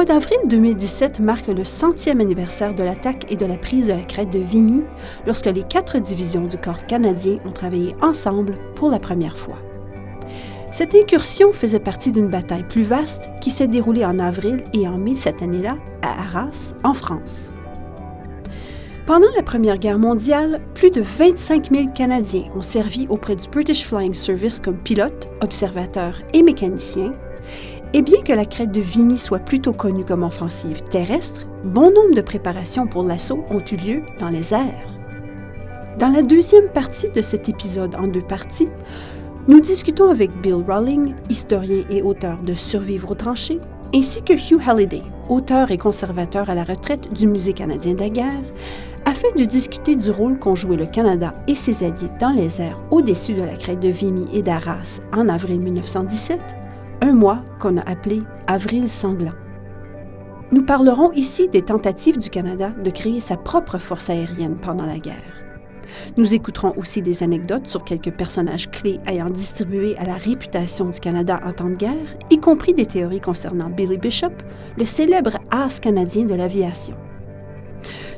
Mois d'avril 2017 marque le centième anniversaire de l'attaque et de la prise de la crête de Vimy, lorsque les quatre divisions du corps canadien ont travaillé ensemble pour la première fois. Cette incursion faisait partie d'une bataille plus vaste qui s'est déroulée en avril et en mai cette année-là à Arras, en France. Pendant la Première Guerre mondiale, plus de 25 000 Canadiens ont servi auprès du British Flying Service comme pilotes, observateurs et mécaniciens, et bien que la crête de Vimy soit plutôt connue comme offensive terrestre, bon nombre de préparations pour l'assaut ont eu lieu dans les airs. Dans la deuxième partie de cet épisode en deux parties, nous discutons avec Bill Rowling, historien et auteur de Survivre aux tranchées, ainsi que Hugh Halliday, auteur et conservateur à la retraite du Musée canadien de la guerre, afin de discuter du rôle qu'ont joué le Canada et ses alliés dans les airs au-dessus de la crête de Vimy et d'Arras en avril 1917 un mois qu'on a appelé Avril sanglant. Nous parlerons ici des tentatives du Canada de créer sa propre force aérienne pendant la guerre. Nous écouterons aussi des anecdotes sur quelques personnages clés ayant distribué à la réputation du Canada en temps de guerre, y compris des théories concernant Billy Bishop, le célèbre as canadien de l'aviation.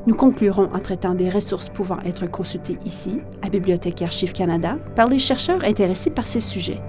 Nous conclurons en traitant des ressources pouvant être consultées ici, à Bibliothèque et Archives Canada, par les chercheurs intéressés par ces sujets.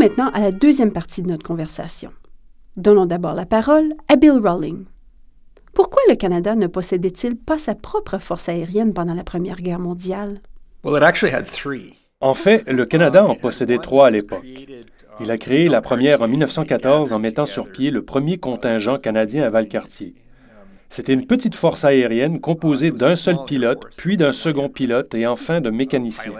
Maintenant à la deuxième partie de notre conversation. Donnons d'abord la parole à Bill Rowling. Pourquoi le Canada ne possédait-il pas sa propre force aérienne pendant la Première Guerre mondiale? En fait, le Canada en possédait trois à l'époque. Il a créé la première en 1914 en mettant sur pied le premier contingent canadien à Valcartier. C'était une petite force aérienne composée d'un seul pilote, puis d'un second pilote et enfin de mécaniciens.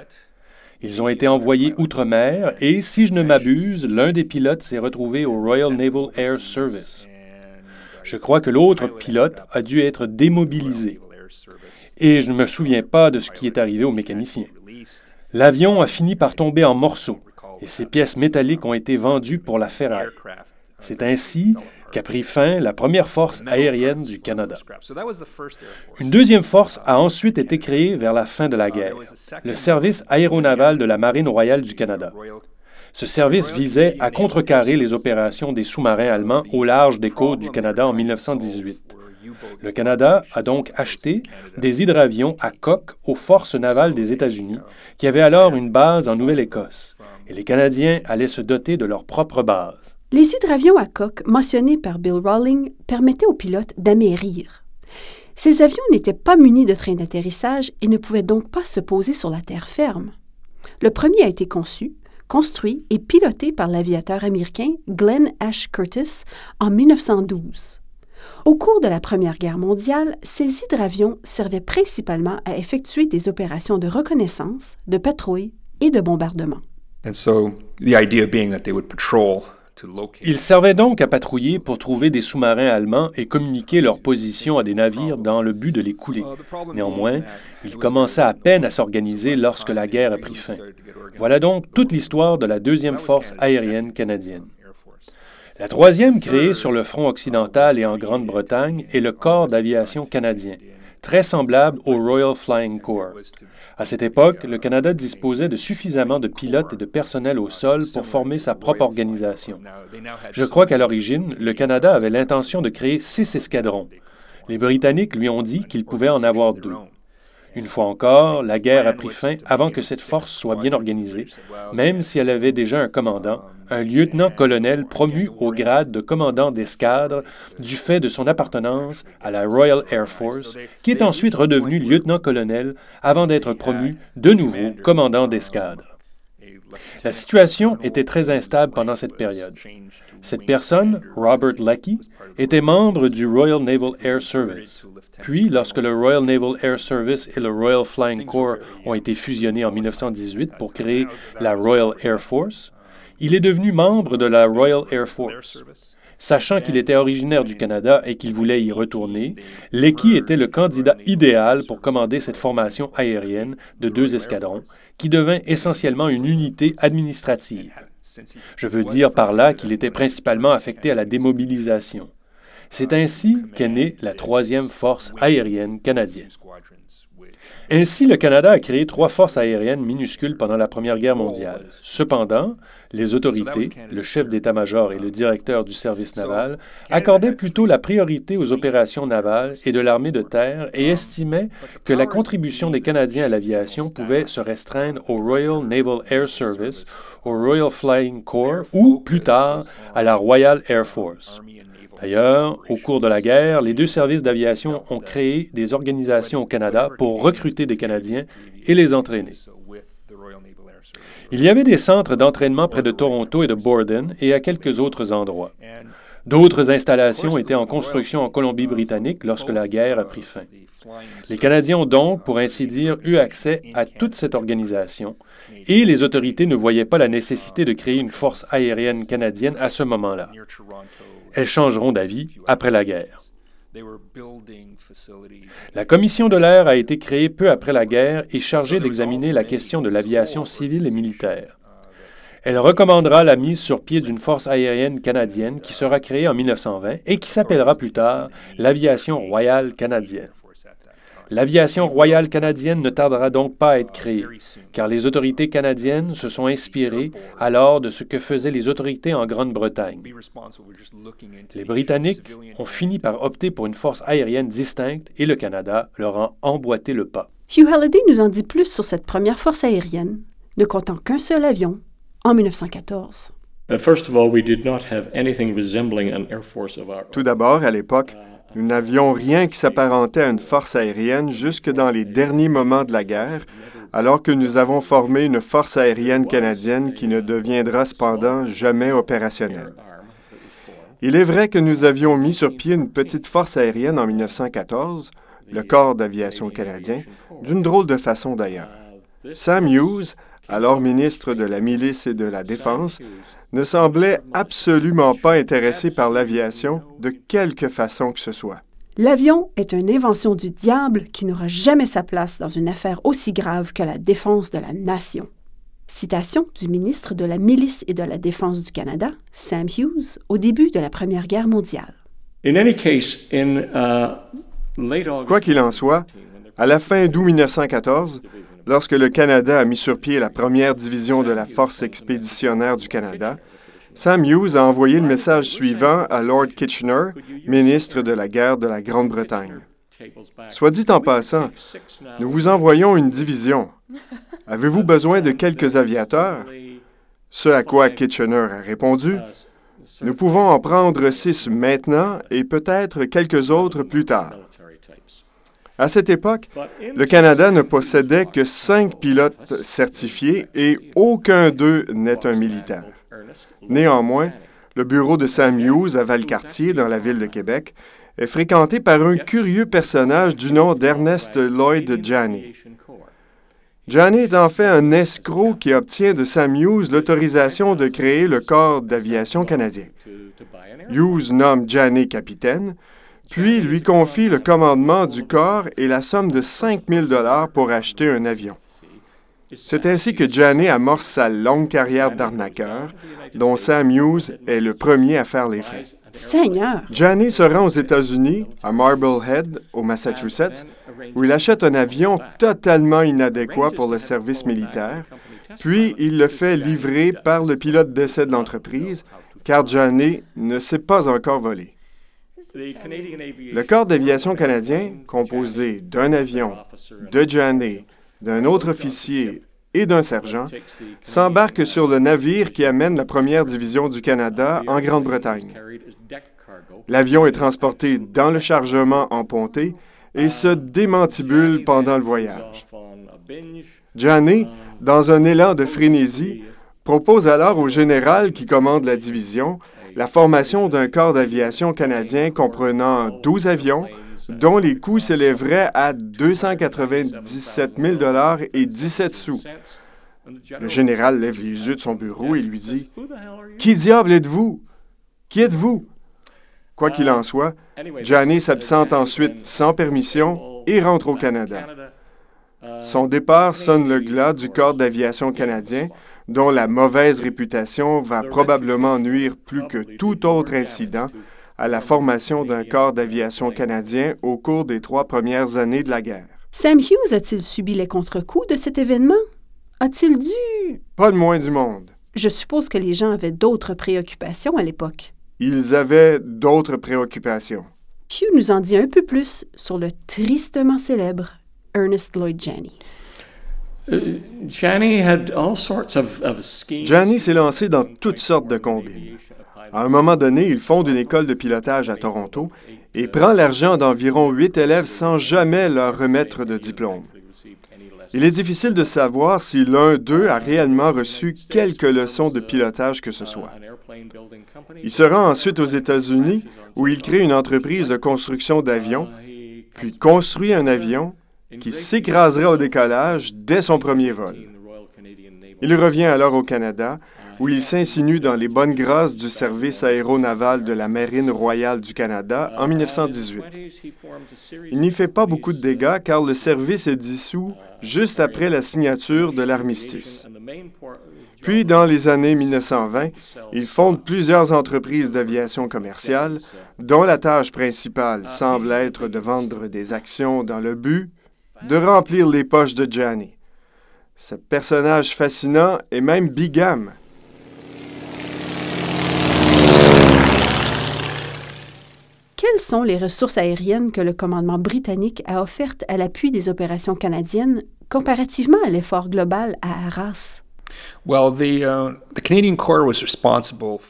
Ils ont été envoyés outre-mer et, si je ne m'abuse, l'un des pilotes s'est retrouvé au Royal Naval Air Service. Je crois que l'autre pilote a dû être démobilisé. Et je ne me souviens pas de ce qui est arrivé aux mécaniciens. L'avion a fini par tomber en morceaux et ses pièces métalliques ont été vendues pour la ferraille. C'est ainsi qu'a pris fin la première force aérienne du Canada. Une deuxième force a ensuite été créée vers la fin de la guerre, le service aéronaval de la Marine royale du Canada. Ce service visait à contrecarrer les opérations des sous-marins allemands au large des côtes du Canada en 1918. Le Canada a donc acheté des hydravions à coque aux forces navales des États-Unis, qui avaient alors une base en Nouvelle-Écosse, et les Canadiens allaient se doter de leur propre base. Les hydravions à coque mentionnés par Bill Rowling permettaient aux pilotes d'amérir. Ces avions n'étaient pas munis de trains d'atterrissage et ne pouvaient donc pas se poser sur la terre ferme. Le premier a été conçu, construit et piloté par l'aviateur américain Glenn Ash Curtis en 1912. Au cours de la Première Guerre mondiale, ces hydravions servaient principalement à effectuer des opérations de reconnaissance, de patrouille et de bombardement. And so the idea being that they would patrol ils servaient donc à patrouiller pour trouver des sous-marins allemands et communiquer leur position à des navires dans le but de les couler. Néanmoins, ils commençaient à peine à s'organiser lorsque la guerre a pris fin. Voilà donc toute l'histoire de la deuxième force aérienne canadienne. La troisième, créée sur le front occidental et en Grande-Bretagne, est le Corps d'aviation canadien, très semblable au Royal Flying Corps. À cette époque, le Canada disposait de suffisamment de pilotes et de personnel au sol pour former sa propre organisation. Je crois qu'à l'origine, le Canada avait l'intention de créer six escadrons. Les Britanniques lui ont dit qu'il pouvait en avoir deux. Une fois encore, la guerre a pris fin avant que cette force soit bien organisée, même si elle avait déjà un commandant, un lieutenant-colonel promu au grade de commandant d'escadre du fait de son appartenance à la Royal Air Force, qui est ensuite redevenu lieutenant-colonel avant d'être promu de nouveau commandant d'escadre. La situation était très instable pendant cette période. Cette personne, Robert Leckie, était membre du Royal Naval Air Service. Puis, lorsque le Royal Naval Air Service et le Royal Flying Corps ont été fusionnés en 1918 pour créer la Royal Air Force, il est devenu membre de la Royal Air Force. Sachant qu'il était originaire du Canada et qu'il voulait y retourner, Leckie était le candidat idéal pour commander cette formation aérienne de deux escadrons, qui devint essentiellement une unité administrative. Je veux dire par là qu'il était principalement affecté à la démobilisation. C'est ainsi qu'est née la troisième force aérienne canadienne. Ainsi, le Canada a créé trois forces aériennes minuscules pendant la Première Guerre mondiale. Cependant, les autorités, le chef d'état-major et le directeur du service naval accordaient plutôt la priorité aux opérations navales et de l'armée de terre et estimaient que la contribution des Canadiens à l'aviation pouvait se restreindre au Royal Naval Air Service, au Royal Flying Corps ou, plus tard, à la Royal Air Force. D'ailleurs, au cours de la guerre, les deux services d'aviation ont créé des organisations au Canada pour recruter des Canadiens et les entraîner. Il y avait des centres d'entraînement près de Toronto et de Borden et à quelques autres endroits. D'autres installations étaient en construction en Colombie-Britannique lorsque la guerre a pris fin. Les Canadiens ont donc, pour ainsi dire, eu accès à toute cette organisation et les autorités ne voyaient pas la nécessité de créer une force aérienne canadienne à ce moment-là. Elles changeront d'avis après la guerre. La Commission de l'air a été créée peu après la guerre et chargée d'examiner la question de l'aviation civile et militaire. Elle recommandera la mise sur pied d'une force aérienne canadienne qui sera créée en 1920 et qui s'appellera plus tard l'Aviation royale canadienne. L'aviation royale canadienne ne tardera donc pas à être créée, car les autorités canadiennes se sont inspirées alors de ce que faisaient les autorités en Grande-Bretagne. Les Britanniques ont fini par opter pour une force aérienne distincte et le Canada leur a emboîté le pas. Hugh Halliday nous en dit plus sur cette première force aérienne, ne comptant qu'un seul avion, en 1914. Tout d'abord, à l'époque, nous n'avions rien qui s'apparentait à une force aérienne jusque dans les derniers moments de la guerre, alors que nous avons formé une force aérienne canadienne qui ne deviendra cependant jamais opérationnelle. Il est vrai que nous avions mis sur pied une petite force aérienne en 1914, le Corps d'aviation canadien, d'une drôle de façon d'ailleurs. Sam Hughes, alors ministre de la Milice et de la Défense, ne semblait absolument pas intéressé par l'aviation de quelque façon que ce soit. L'avion est une invention du diable qui n'aura jamais sa place dans une affaire aussi grave que la défense de la nation. Citation du ministre de la Milice et de la Défense du Canada, Sam Hughes, au début de la Première Guerre mondiale. Uh, Quoi qu'il en soit, à la fin d'août 1914, Lorsque le Canada a mis sur pied la première division de la Force expéditionnaire du Canada, Sam Hughes a envoyé le message suivant à Lord Kitchener, ministre de la guerre de la Grande-Bretagne. Soit dit en passant, nous vous envoyons une division. Avez-vous besoin de quelques aviateurs? Ce à quoi Kitchener a répondu, Nous pouvons en prendre six maintenant et peut-être quelques autres plus tard. À cette époque, le Canada ne possédait que cinq pilotes certifiés et aucun d'eux n'est un militaire. Néanmoins, le bureau de Sam Hughes à Valcartier, dans la ville de Québec, est fréquenté par un curieux personnage du nom d'Ernest Lloyd Janney. Janney est en fait un escroc qui obtient de Sam Hughes l'autorisation de créer le corps d'aviation canadien. Hughes nomme Janney capitaine, puis lui confie le commandement du corps et la somme de 5 000 pour acheter un avion. C'est ainsi que Janney amorce sa longue carrière d'arnaqueur, dont Sam Hughes est le premier à faire les frais. Seigneur! Janney se rend aux États-Unis, à Marblehead, au Massachusetts, où il achète un avion totalement inadéquat pour le service militaire, puis il le fait livrer par le pilote d'essai de l'entreprise, car Janney ne s'est pas encore volé. Le corps d'aviation canadien, composé d'un avion, de Janney, d'un autre officier et d'un sergent, s'embarque sur le navire qui amène la première division du Canada en Grande-Bretagne. L'avion est transporté dans le chargement en ponté et se démantibule pendant le voyage. Janney, dans un élan de frénésie, propose alors au général qui commande la division la formation d'un corps d'aviation canadien comprenant 12 avions, dont les coûts s'élèveraient à 297 000 et 17 sous. Le général lève les yeux de son bureau et lui dit Qui diable êtes-vous? Qui êtes-vous Quoi qu'il en soit, Johnny s'absente ensuite sans permission et rentre au Canada. Son départ sonne le glas du corps d'aviation canadien, dont la mauvaise réputation va probablement nuire plus que tout autre incident à la formation d'un corps d'aviation canadien au cours des trois premières années de la guerre. Sam Hughes a-t-il subi les contre-coups de cet événement? A-t-il dû... Pas de moins du monde. Je suppose que les gens avaient d'autres préoccupations à l'époque. Ils avaient d'autres préoccupations. Hugh nous en dit un peu plus sur le tristement célèbre Ernest Lloyd Janney. Janney s'est lancé dans toutes sortes de combines. À un moment donné, il fonde une école de pilotage à Toronto et prend l'argent d'environ huit élèves sans jamais leur remettre de diplôme. Il est difficile de savoir si l'un d'eux a réellement reçu quelques leçons de pilotage que ce soit. Il se rend ensuite aux États-Unis où il crée une entreprise de construction d'avions, puis construit un avion qui s'écraserait au décollage dès son premier vol. Il revient alors au Canada, où il s'insinue dans les bonnes grâces du service aéronaval de la Marine royale du Canada en 1918. Il n'y fait pas beaucoup de dégâts car le service est dissous juste après la signature de l'armistice. Puis, dans les années 1920, il fonde plusieurs entreprises d'aviation commerciale, dont la tâche principale semble être de vendre des actions dans le but de remplir les poches de Johnny. Ce personnage fascinant est même bigame. Quelles sont les ressources aériennes que le commandement britannique a offertes à l'appui des opérations canadiennes comparativement à l'effort global à Arras? Uh,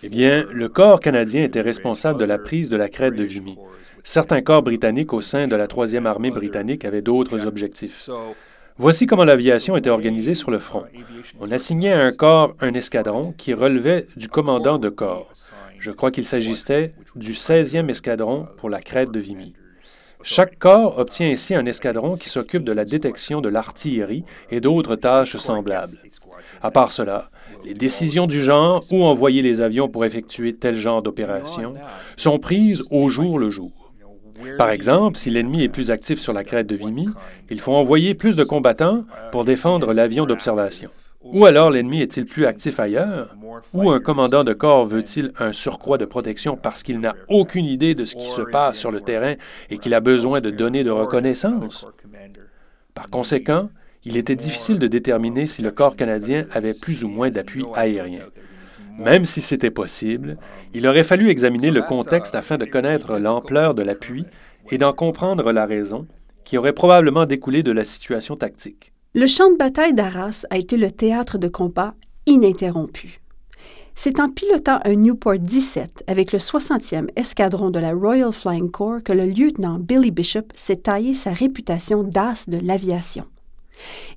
eh bien, le corps canadien était responsable de la prise de la crête de Vimy. Certains corps britanniques au sein de la troisième armée britannique avaient d'autres objectifs. Voici comment l'aviation était organisée sur le front. On assignait à un corps un escadron qui relevait du commandant de corps. Je crois qu'il s'agissait du 16e escadron pour la crête de Vimy. Chaque corps obtient ainsi un escadron qui s'occupe de la détection de l'artillerie et d'autres tâches semblables. À part cela, les décisions du genre où envoyer les avions pour effectuer tel genre d'opération sont prises au jour le jour. Par exemple, si l'ennemi est plus actif sur la crête de Vimy, il faut envoyer plus de combattants pour défendre l'avion d'observation. Ou alors l'ennemi est-il plus actif ailleurs? Ou un commandant de corps veut-il un surcroît de protection parce qu'il n'a aucune idée de ce qui se passe sur le terrain et qu'il a besoin de données de reconnaissance? Par conséquent, il était difficile de déterminer si le corps canadien avait plus ou moins d'appui aérien. Même si c'était possible, il aurait fallu examiner le contexte afin de connaître l'ampleur de l'appui et d'en comprendre la raison, qui aurait probablement découlé de la situation tactique. Le champ de bataille d'Arras a été le théâtre de combat ininterrompu. C'est en pilotant un Newport 17 avec le 60e escadron de la Royal Flying Corps que le lieutenant Billy Bishop s'est taillé sa réputation d'as de l'aviation.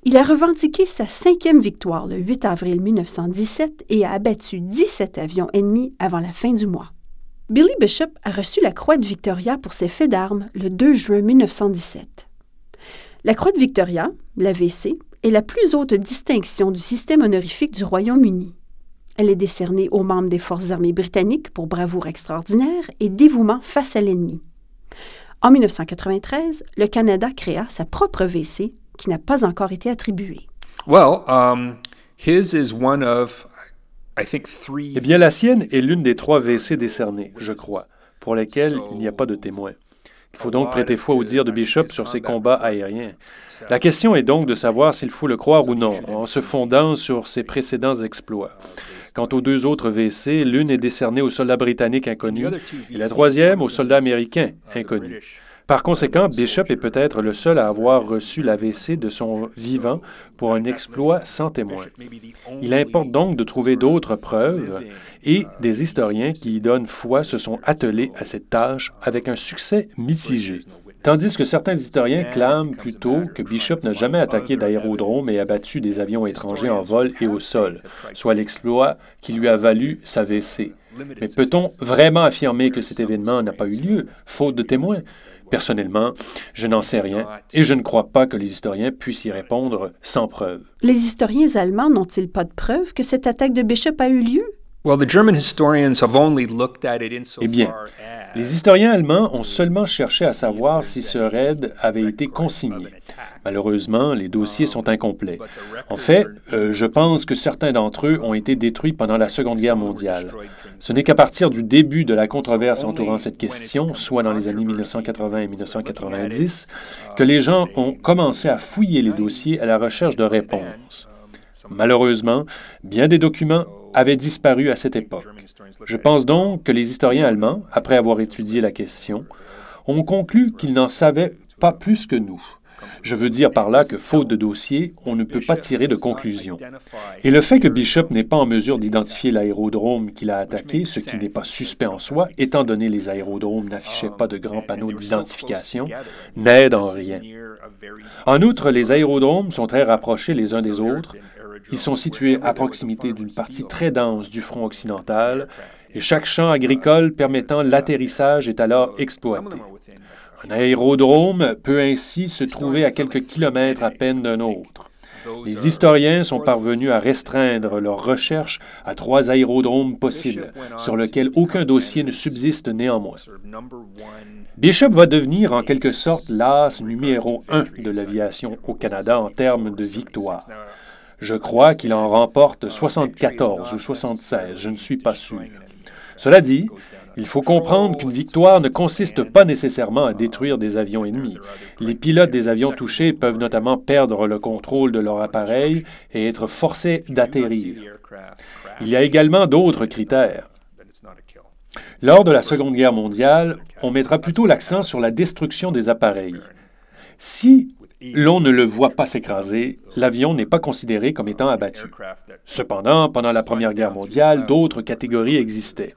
Il a revendiqué sa cinquième victoire le 8 avril 1917 et a abattu 17 avions ennemis avant la fin du mois. Billy Bishop a reçu la Croix de Victoria pour ses faits d'armes le 2 juin 1917. La Croix de Victoria, l'AVC, est la plus haute distinction du système honorifique du Royaume-Uni. Elle est décernée aux membres des forces armées britanniques pour bravoure extraordinaire et dévouement face à l'ennemi. En 1993, le Canada créa sa propre VC qui n'a pas encore été attribué. Um, eh bien, la sienne est l'une des trois WC décernés, je crois, pour lesquels il n'y a pas de témoin. Il faut donc prêter foi au dire de Bishop sur ses combats aériens. La question est donc de savoir s'il faut le croire ou non, en se fondant sur ses précédents exploits. Quant aux deux autres WC, l'une est décernée au soldat britannique inconnu et la troisième au soldat américain inconnu. Par conséquent, Bishop est peut-être le seul à avoir reçu l'AVC de son vivant pour un exploit sans témoin. Il importe donc de trouver d'autres preuves et des historiens qui y donnent foi se sont attelés à cette tâche avec un succès mitigé. Tandis que certains historiens clament plutôt que Bishop n'a jamais attaqué d'aérodrome et abattu des avions étrangers en vol et au sol, soit l'exploit qui lui a valu sa VC. Mais peut-on vraiment affirmer que cet événement n'a pas eu lieu, faute de témoins? Personnellement, je n'en sais rien et je ne crois pas que les historiens puissent y répondre sans preuve. Les historiens allemands n'ont-ils pas de preuve que cette attaque de Bishop a eu lieu? Eh bien, les historiens allemands ont seulement cherché à savoir si ce raid avait été consigné. Malheureusement, les dossiers sont incomplets. En fait, euh, je pense que certains d'entre eux ont été détruits pendant la Seconde Guerre mondiale. Ce n'est qu'à partir du début de la controverse entourant cette question, soit dans les années 1980 et 1990, que les gens ont commencé à fouiller les dossiers à la recherche de réponses. Malheureusement, bien des documents avaient disparu à cette époque. Je pense donc que les historiens allemands, après avoir étudié la question, ont conclu qu'ils n'en savaient pas plus que nous. Je veux dire par là que, faute de dossier, on ne peut pas tirer de conclusion. Et le fait que Bishop n'est pas en mesure d'identifier l'aérodrome qu'il a attaqué, ce qui n'est pas suspect en soi, étant donné les aérodromes n'affichaient pas de grands panneaux d'identification, n'aide en rien. En outre, les aérodromes sont très rapprochés les uns des autres. Ils sont situés à proximité d'une partie très dense du front occidental et chaque champ agricole permettant l'atterrissage est alors exploité. Un aérodrome peut ainsi se trouver à quelques kilomètres à peine d'un autre. Les historiens sont parvenus à restreindre leurs recherches à trois aérodromes possibles, sur lesquels aucun dossier ne subsiste néanmoins. Bishop va devenir en quelque sorte l'as numéro un de l'aviation au Canada en termes de victoire. Je crois qu'il en remporte 74 ou 76, je ne suis pas sûr. Cela dit, il faut comprendre qu'une victoire ne consiste pas nécessairement à détruire des avions ennemis. Les pilotes des avions touchés peuvent notamment perdre le contrôle de leur appareil et être forcés d'atterrir. Il y a également d'autres critères. Lors de la Seconde Guerre mondiale, on mettra plutôt l'accent sur la destruction des appareils. Si l'on ne le voit pas s'écraser, l'avion n'est pas considéré comme étant abattu. Cependant, pendant la Première Guerre mondiale, d'autres catégories existaient.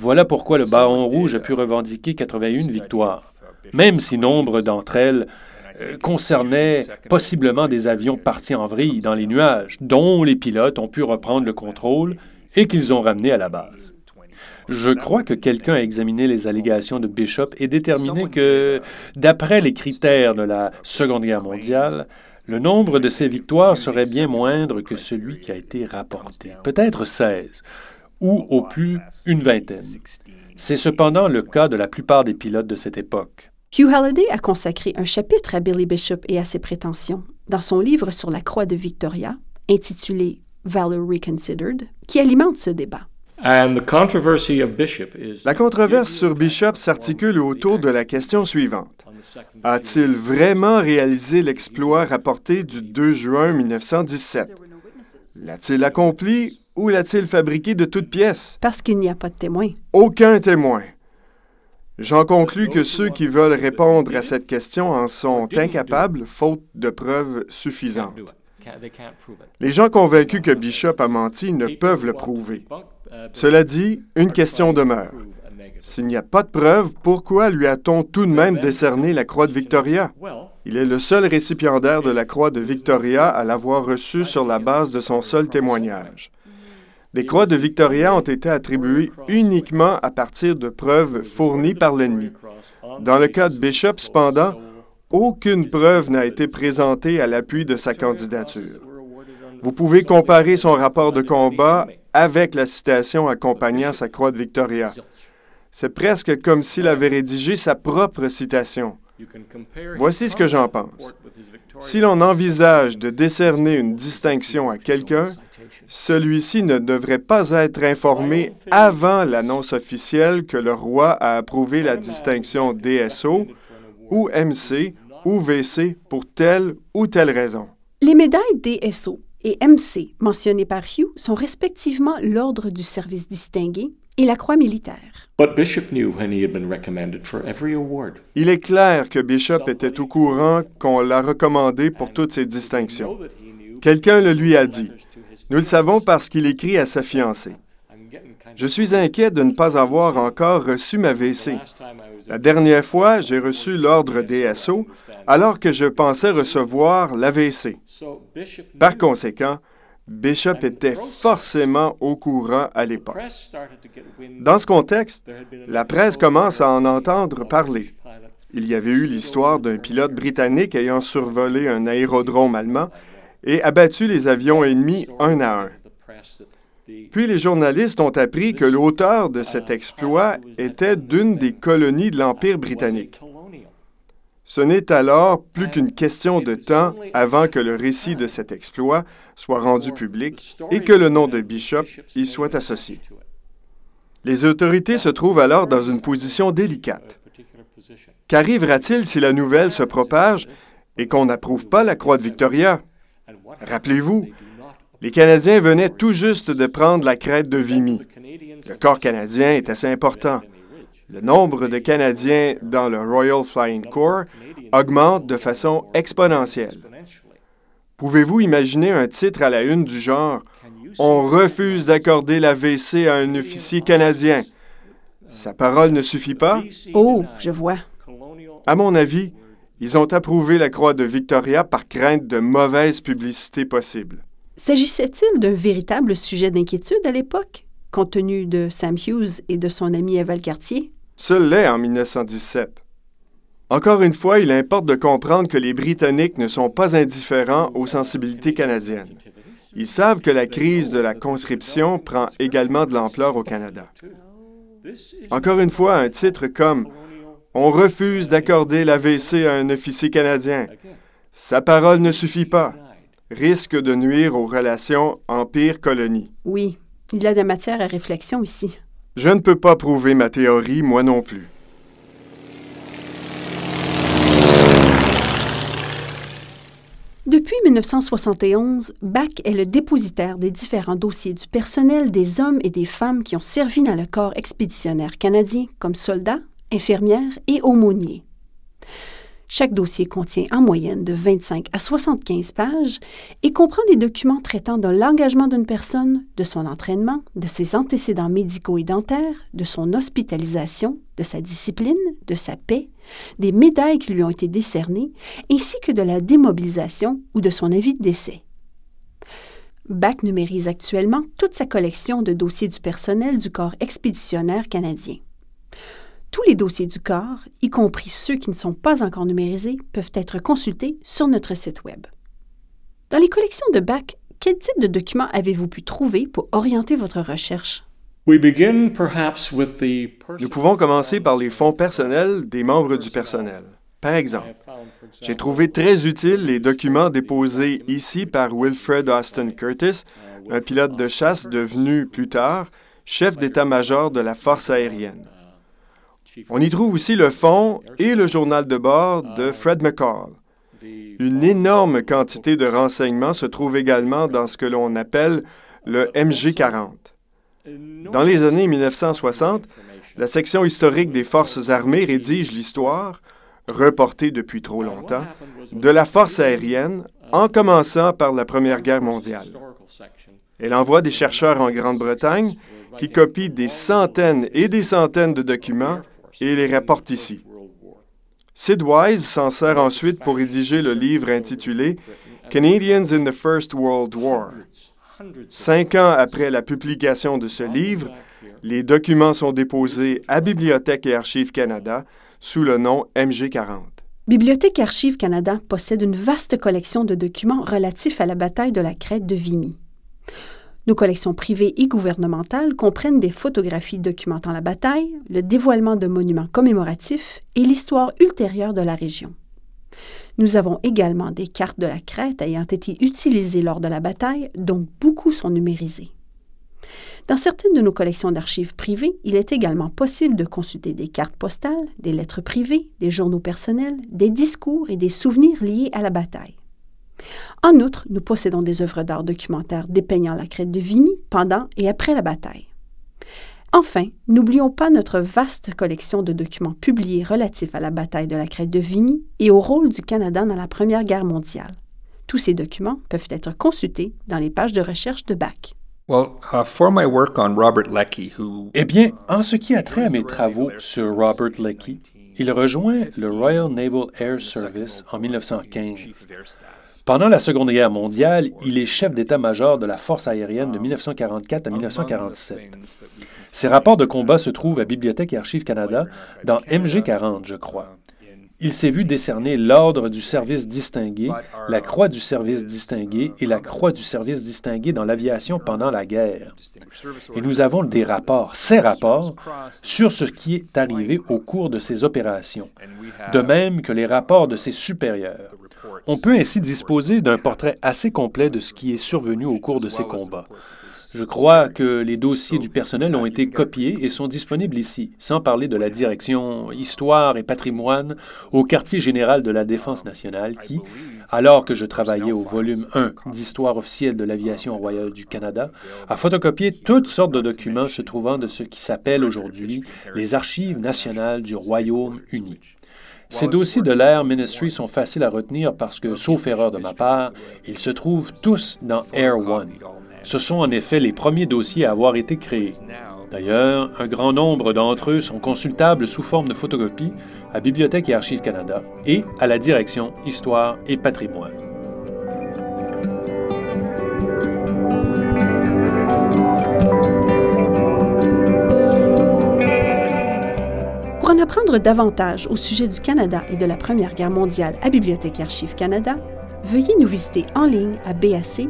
Voilà pourquoi le Baron Rouge a pu revendiquer 81 victoires, même si nombre d'entre elles euh, concernaient possiblement des avions partis en vrille dans les nuages, dont les pilotes ont pu reprendre le contrôle et qu'ils ont ramenés à la base. Je crois que quelqu'un a examiné les allégations de Bishop et déterminé que, d'après les critères de la Seconde Guerre mondiale, le nombre de ces victoires serait bien moindre que celui qui a été rapporté, peut-être 16, ou au plus une vingtaine. C'est cependant le cas de la plupart des pilotes de cette époque. Hugh Halliday a consacré un chapitre à Billy Bishop et à ses prétentions dans son livre sur la croix de Victoria, intitulé Valor Reconsidered, qui alimente ce débat. La controverse sur Bishop s'articule autour de la question suivante. A-t-il vraiment réalisé l'exploit rapporté du 2 juin 1917? L'a-t-il accompli ou l'a-t-il fabriqué de toutes pièces? Parce qu'il n'y a pas de témoin. Aucun témoin. J'en conclus que ceux qui veulent répondre à cette question en sont incapables, faute de preuves suffisantes. Les gens convaincus que Bishop a menti ne peuvent le prouver. Cela dit, une question demeure. S'il n'y a pas de preuves, pourquoi lui a-t-on tout de même décerné la croix de Victoria? Il est le seul récipiendaire de la croix de Victoria à l'avoir reçue sur la base de son seul témoignage. Les croix de Victoria ont été attribuées uniquement à partir de preuves fournies par l'ennemi. Dans le cas de Bishop, cependant, aucune preuve n'a été présentée à l'appui de sa candidature. Vous pouvez comparer son rapport de combat avec la citation accompagnant sa croix de Victoria. C'est presque comme s'il avait rédigé sa propre citation. Voici ce que j'en pense. Si l'on envisage de décerner une distinction à quelqu'un, celui-ci ne devrait pas être informé avant l'annonce officielle que le roi a approuvé la distinction DSO ou MC ou VC pour telle ou telle raison. Les médailles DSO et MC, mentionnés par Hugh, sont respectivement l'Ordre du service distingué et la Croix militaire. Il est clair que Bishop était au courant qu'on l'a recommandé pour toutes ces distinctions. Quelqu'un le lui a dit. Nous le savons parce qu'il écrit à sa fiancée. Je suis inquiet de ne pas avoir encore reçu ma VC. La dernière fois, j'ai reçu l'ordre DSO alors que je pensais recevoir l'AVC. Par conséquent, Bishop était forcément au courant à l'époque. Dans ce contexte, la presse commence à en entendre parler. Il y avait eu l'histoire d'un pilote britannique ayant survolé un aérodrome allemand et abattu les avions ennemis un à un. Puis les journalistes ont appris que l'auteur de cet exploit était d'une des colonies de l'Empire britannique. Ce n'est alors plus qu'une question de temps avant que le récit de cet exploit soit rendu public et que le nom de Bishop y soit associé. Les autorités se trouvent alors dans une position délicate. Qu'arrivera-t-il si la nouvelle se propage et qu'on n'approuve pas la croix de Victoria? Rappelez-vous, les Canadiens venaient tout juste de prendre la crête de Vimy. Le corps canadien est assez important. Le nombre de Canadiens dans le Royal Flying Corps augmente de façon exponentielle. Pouvez-vous imaginer un titre à la une du genre On refuse d'accorder la VC à un officier canadien. Sa parole ne suffit pas? Oh, je vois. À mon avis, ils ont approuvé la croix de Victoria par crainte de mauvaise publicité possible. S'agissait-il d'un véritable sujet d'inquiétude à l'époque, compte tenu de Sam Hughes et de son ami Eval Cartier? Seul l'est en 1917. Encore une fois, il importe de comprendre que les Britanniques ne sont pas indifférents aux sensibilités canadiennes. Ils savent que la crise de la conscription prend également de l'ampleur au Canada. Encore une fois, un titre comme On refuse d'accorder la VC à un officier canadien. Sa parole ne suffit pas risque de nuire aux relations Empire-colonie. Oui, il y a de matière à réflexion ici. Je ne peux pas prouver ma théorie, moi non plus. Depuis 1971, BAC est le dépositaire des différents dossiers du personnel des hommes et des femmes qui ont servi dans le corps expéditionnaire canadien comme soldats, infirmières et aumôniers. Chaque dossier contient en moyenne de 25 à 75 pages et comprend des documents traitant de l'engagement d'une personne, de son entraînement, de ses antécédents médicaux et dentaires, de son hospitalisation, de sa discipline, de sa paix, des médailles qui lui ont été décernées, ainsi que de la démobilisation ou de son avis de décès. BAC numérise actuellement toute sa collection de dossiers du personnel du corps expéditionnaire canadien. Tous les dossiers du corps, y compris ceux qui ne sont pas encore numérisés, peuvent être consultés sur notre site Web. Dans les collections de BAC, quel type de documents avez-vous pu trouver pour orienter votre recherche? Nous pouvons commencer par les fonds personnels des membres du personnel. Par exemple, j'ai trouvé très utile les documents déposés ici par Wilfred Austin Curtis, un pilote de chasse devenu plus tard chef d'état-major de la force aérienne. On y trouve aussi le fond et le journal de bord de Fred McCall. Une énorme quantité de renseignements se trouve également dans ce que l'on appelle le MG40. Dans les années 1960, la section historique des forces armées rédige l'histoire, reportée depuis trop longtemps, de la force aérienne, en commençant par la Première Guerre mondiale. Elle envoie des chercheurs en Grande-Bretagne qui copient des centaines et des centaines de documents et les rapporte ici. Sid Wise s'en sert ensuite pour rédiger le livre intitulé Canadians in the First World War. Cinq ans après la publication de ce livre, les documents sont déposés à Bibliothèque et Archives Canada sous le nom MG40. Bibliothèque Archives Canada possède une vaste collection de documents relatifs à la bataille de la Crête de Vimy. Nos collections privées et gouvernementales comprennent des photographies documentant la bataille, le dévoilement de monuments commémoratifs et l'histoire ultérieure de la région. Nous avons également des cartes de la Crète ayant été utilisées lors de la bataille, dont beaucoup sont numérisées. Dans certaines de nos collections d'archives privées, il est également possible de consulter des cartes postales, des lettres privées, des journaux personnels, des discours et des souvenirs liés à la bataille. En outre, nous possédons des œuvres d'art documentaires dépeignant la crête de Vimy pendant et après la bataille. Enfin, n'oublions pas notre vaste collection de documents publiés relatifs à la bataille de la crête de Vimy et au rôle du Canada dans la Première Guerre mondiale. Tous ces documents peuvent être consultés dans les pages de recherche de BAC. Eh bien, en ce qui a trait à mes travaux sur Robert Leckie, il rejoint le Royal Naval Air Service en 1915. Pendant la Seconde Guerre mondiale, il est chef d'état-major de la force aérienne de 1944 à 1947. Ses rapports de combat se trouvent à Bibliothèque et Archives Canada dans MG40, je crois. Il s'est vu décerner l'Ordre du service distingué, la Croix du service distingué et la Croix du service distingué dans l'aviation pendant la guerre. Et nous avons des rapports, ces rapports, sur ce qui est arrivé au cours de ces opérations, de même que les rapports de ses supérieurs. On peut ainsi disposer d'un portrait assez complet de ce qui est survenu au cours de ces combats. Je crois que les dossiers du personnel ont été copiés et sont disponibles ici, sans parler de la direction Histoire et patrimoine au quartier général de la Défense nationale qui, alors que je travaillais au volume 1 d'Histoire officielle de l'aviation royale du Canada, a photocopié toutes sortes de documents se trouvant de ce qui s'appelle aujourd'hui les Archives nationales du Royaume-Uni. Ces dossiers de l'Air Ministry sont faciles à retenir parce que, sauf erreur de ma part, ils se trouvent tous dans Air One. Ce sont en effet les premiers dossiers à avoir été créés. D'ailleurs, un grand nombre d'entre eux sont consultables sous forme de photocopie à Bibliothèque et Archives Canada et à la direction Histoire et Patrimoine. Davantage au sujet du Canada et de la Première Guerre mondiale à Bibliothèque Archives Canada, veuillez nous visiter en ligne à bac-lac.gc.ca.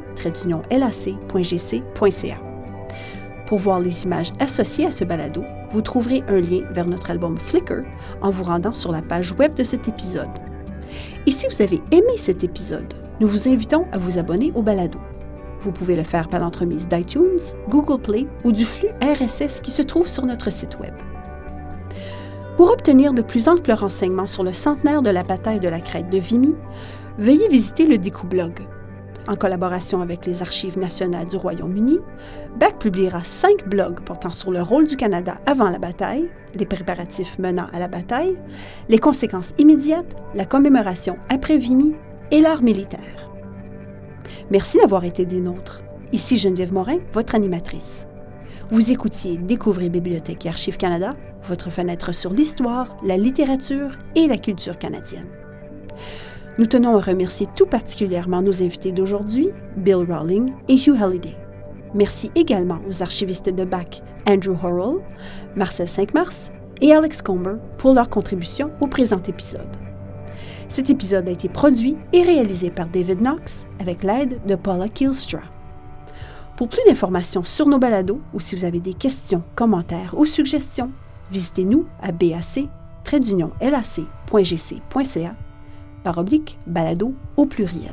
Pour voir les images associées à ce balado, vous trouverez un lien vers notre album Flickr en vous rendant sur la page web de cet épisode. Et si vous avez aimé cet épisode, nous vous invitons à vous abonner au balado. Vous pouvez le faire par l'entremise d'iTunes, Google Play ou du flux RSS qui se trouve sur notre site web. Pour obtenir de plus amples renseignements sur le centenaire de la bataille de la crête de Vimy, veuillez visiter le Blog. En collaboration avec les Archives nationales du Royaume-Uni, BAC publiera cinq blogs portant sur le rôle du Canada avant la bataille, les préparatifs menant à la bataille, les conséquences immédiates, la commémoration après Vimy et l'art militaire. Merci d'avoir été des nôtres. Ici Geneviève Morin, votre animatrice. Vous écoutiez Découvrir Bibliothèque et Archives Canada, votre fenêtre sur l'histoire, la littérature et la culture canadienne. Nous tenons à remercier tout particulièrement nos invités d'aujourd'hui, Bill Rowling et Hugh Halliday. Merci également aux archivistes de BAC, Andrew Horrell, Marcel Cinq-Mars et Alex Comber pour leur contribution au présent épisode. Cet épisode a été produit et réalisé par David Knox avec l'aide de Paula Kielstra. Pour plus d'informations sur nos balados ou si vous avez des questions, commentaires ou suggestions, visitez-nous à bac-lac.gc.ca par oblique balado au pluriel.